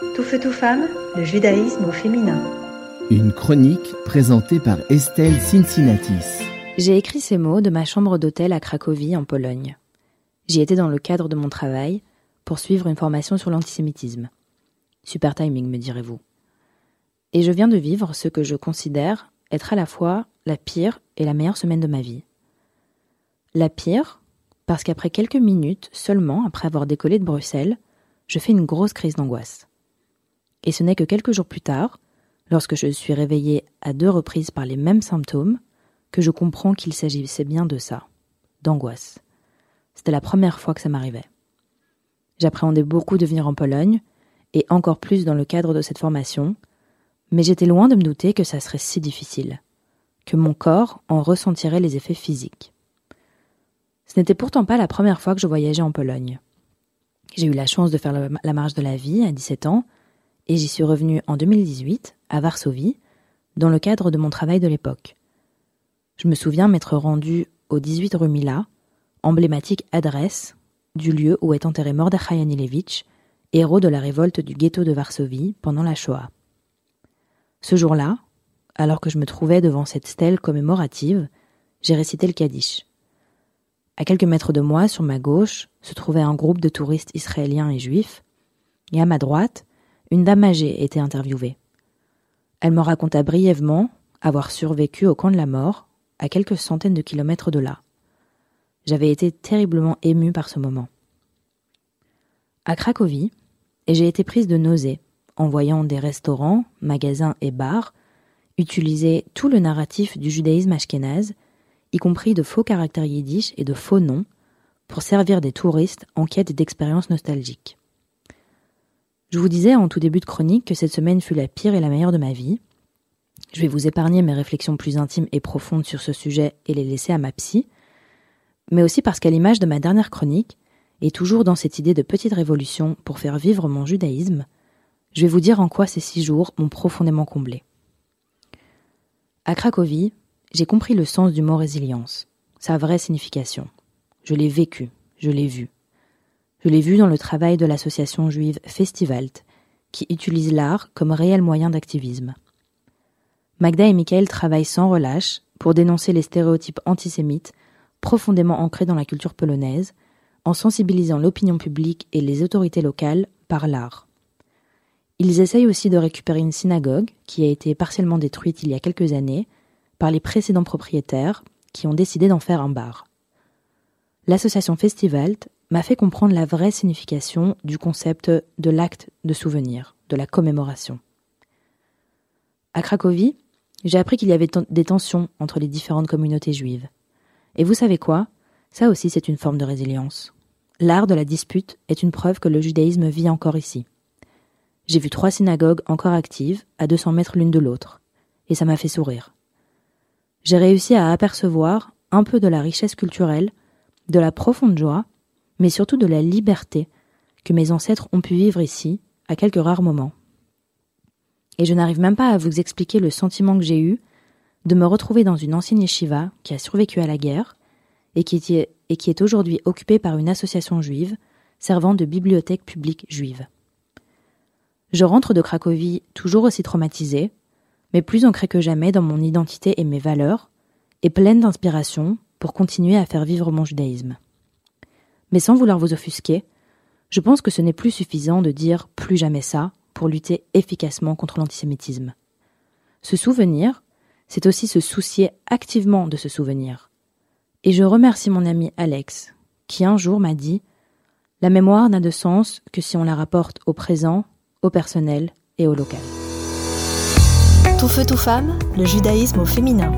Tout feu, tout femme, le judaïsme au féminin. Une chronique présentée par Estelle Cincinnatis. J'ai écrit ces mots de ma chambre d'hôtel à Cracovie, en Pologne. J'y étais dans le cadre de mon travail pour suivre une formation sur l'antisémitisme. Super timing, me direz-vous. Et je viens de vivre ce que je considère être à la fois la pire et la meilleure semaine de ma vie. La pire, parce qu'après quelques minutes seulement après avoir décollé de Bruxelles, je fais une grosse crise d'angoisse. Et ce n'est que quelques jours plus tard, lorsque je suis réveillée à deux reprises par les mêmes symptômes, que je comprends qu'il s'agissait bien de ça, d'angoisse. C'était la première fois que ça m'arrivait. J'appréhendais beaucoup de venir en Pologne, et encore plus dans le cadre de cette formation, mais j'étais loin de me douter que ça serait si difficile, que mon corps en ressentirait les effets physiques. Ce n'était pourtant pas la première fois que je voyageais en Pologne. J'ai eu la chance de faire la marche de la vie à 17 ans, et j'y suis revenue en 2018, à Varsovie, dans le cadre de mon travail de l'époque. Je me souviens m'être rendue au 18 rue Mila, emblématique adresse du lieu où est enterré Mordechai Anilevich, héros de la révolte du ghetto de Varsovie pendant la Shoah. Ce jour-là, alors que je me trouvais devant cette stèle commémorative, j'ai récité le Kaddish. À quelques mètres de moi, sur ma gauche, se trouvait un groupe de touristes israéliens et juifs, et à ma droite, une dame âgée était interviewée. Elle me raconta brièvement avoir survécu au camp de la mort, à quelques centaines de kilomètres de là. J'avais été terriblement émue par ce moment. À Cracovie, et j'ai été prise de nausée en voyant des restaurants, magasins et bars utiliser tout le narratif du judaïsme ashkénaze, y compris de faux caractères yiddish et de faux noms, pour servir des touristes en quête d'expériences nostalgiques. Je vous disais en tout début de chronique que cette semaine fut la pire et la meilleure de ma vie. Je vais vous épargner mes réflexions plus intimes et profondes sur ce sujet et les laisser à ma psy, mais aussi parce qu'à l'image de ma dernière chronique, et toujours dans cette idée de petite révolution pour faire vivre mon judaïsme, je vais vous dire en quoi ces six jours m'ont profondément comblé. À Cracovie, j'ai compris le sens du mot résilience, sa vraie signification. Je l'ai vécu, je l'ai vu. Je l'ai vu dans le travail de l'association juive Festivalt, qui utilise l'art comme réel moyen d'activisme. Magda et Michael travaillent sans relâche pour dénoncer les stéréotypes antisémites profondément ancrés dans la culture polonaise, en sensibilisant l'opinion publique et les autorités locales par l'art. Ils essayent aussi de récupérer une synagogue qui a été partiellement détruite il y a quelques années par les précédents propriétaires qui ont décidé d'en faire un bar. L'association Festivalt m'a fait comprendre la vraie signification du concept de l'acte de souvenir, de la commémoration. À Cracovie, j'ai appris qu'il y avait des tensions entre les différentes communautés juives. Et vous savez quoi? Ça aussi c'est une forme de résilience. L'art de la dispute est une preuve que le judaïsme vit encore ici. J'ai vu trois synagogues encore actives, à 200 mètres l'une de l'autre, et ça m'a fait sourire. J'ai réussi à apercevoir un peu de la richesse culturelle, de la profonde joie, mais surtout de la liberté que mes ancêtres ont pu vivre ici, à quelques rares moments. Et je n'arrive même pas à vous expliquer le sentiment que j'ai eu de me retrouver dans une ancienne yeshiva qui a survécu à la guerre et qui est, aujourd'hui occupée par une association juive servant de bibliothèque publique juive. Je rentre de Cracovie toujours aussi traumatisée, mais plus ancrée que jamais dans mon identité et mes valeurs, et pleine d'inspiration pour continuer à faire vivre mon judaïsme. Mais sans vouloir vous offusquer, je pense que ce n'est plus suffisant de dire plus jamais ça pour lutter efficacement contre l'antisémitisme. Se souvenir, c'est aussi se soucier activement de ce souvenir. Et je remercie mon ami Alex, qui un jour m'a dit La mémoire n'a de sens que si on la rapporte au présent au personnel et au local. Tout feu, tout femme, le judaïsme au féminin.